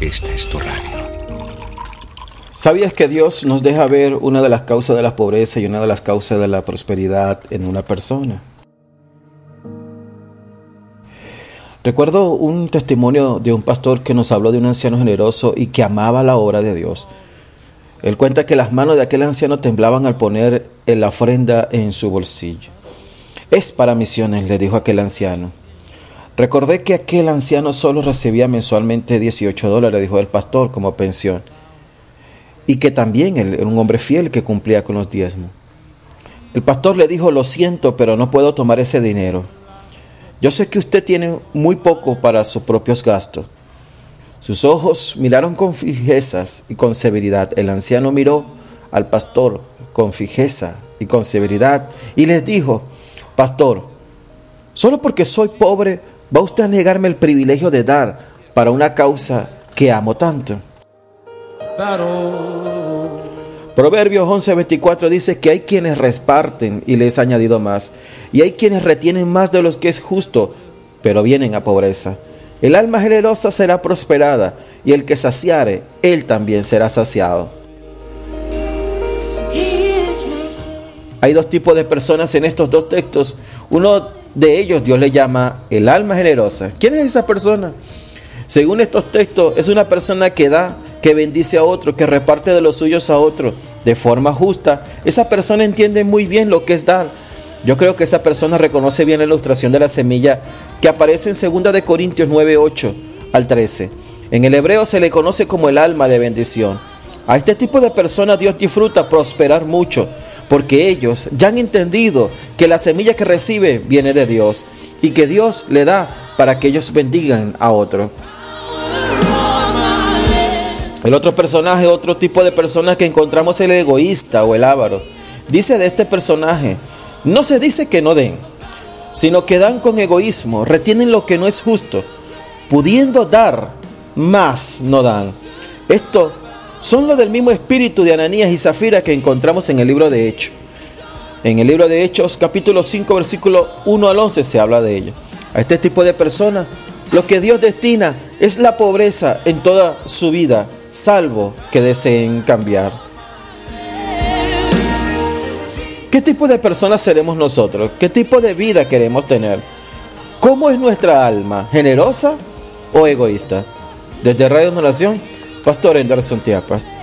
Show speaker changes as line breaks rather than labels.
esta es tu radio.
¿Sabías que Dios nos deja ver una de las causas de la pobreza y una de las causas de la prosperidad en una persona? Recuerdo un testimonio de un pastor que nos habló de un anciano generoso y que amaba la obra de Dios. Él cuenta que las manos de aquel anciano temblaban al poner la ofrenda en su bolsillo. Es para misiones, le dijo aquel anciano. Recordé que aquel anciano solo recibía mensualmente 18 dólares, dijo el pastor, como pensión, y que también él era un hombre fiel que cumplía con los diezmos. El pastor le dijo, lo siento, pero no puedo tomar ese dinero. Yo sé que usted tiene muy poco para sus propios gastos. Sus ojos miraron con fijezas y con severidad. El anciano miró al pastor con fijeza y con severidad y les dijo, Pastor, solo porque soy pobre ¿Va usted a negarme el privilegio de dar para una causa que amo tanto? Proverbios 11:24 dice que hay quienes reparten y les ha añadido más, y hay quienes retienen más de los que es justo, pero vienen a pobreza. El alma generosa será prosperada, y el que saciare, él también será saciado. Hay dos tipos de personas en estos dos textos. Uno de ellos Dios le llama el alma generosa. ¿Quién es esa persona? Según estos textos, es una persona que da, que bendice a otro, que reparte de los suyos a otro de forma justa. Esa persona entiende muy bien lo que es dar. Yo creo que esa persona reconoce bien la ilustración de la semilla que aparece en 2 de Corintios 9, 8 al 13. En el hebreo se le conoce como el alma de bendición. A este tipo de personas Dios disfruta prosperar mucho porque ellos ya han entendido que la semilla que recibe viene de Dios y que Dios le da para que ellos bendigan a otro. El otro personaje, otro tipo de persona que encontramos el egoísta o el avaro. Dice de este personaje, no se dice que no den, sino que dan con egoísmo, retienen lo que no es justo, pudiendo dar, más no dan. Esto son los del mismo espíritu de Ananías y Zafira que encontramos en el libro de Hechos. En el libro de Hechos, capítulo 5, versículo 1 al 11, se habla de ello. A este tipo de personas, lo que Dios destina es la pobreza en toda su vida, salvo que deseen cambiar. ¿Qué tipo de personas seremos nosotros? ¿Qué tipo de vida queremos tener? ¿Cómo es nuestra alma? ¿Generosa o egoísta? Desde Radio Nación Pastor Anderson Tiapa.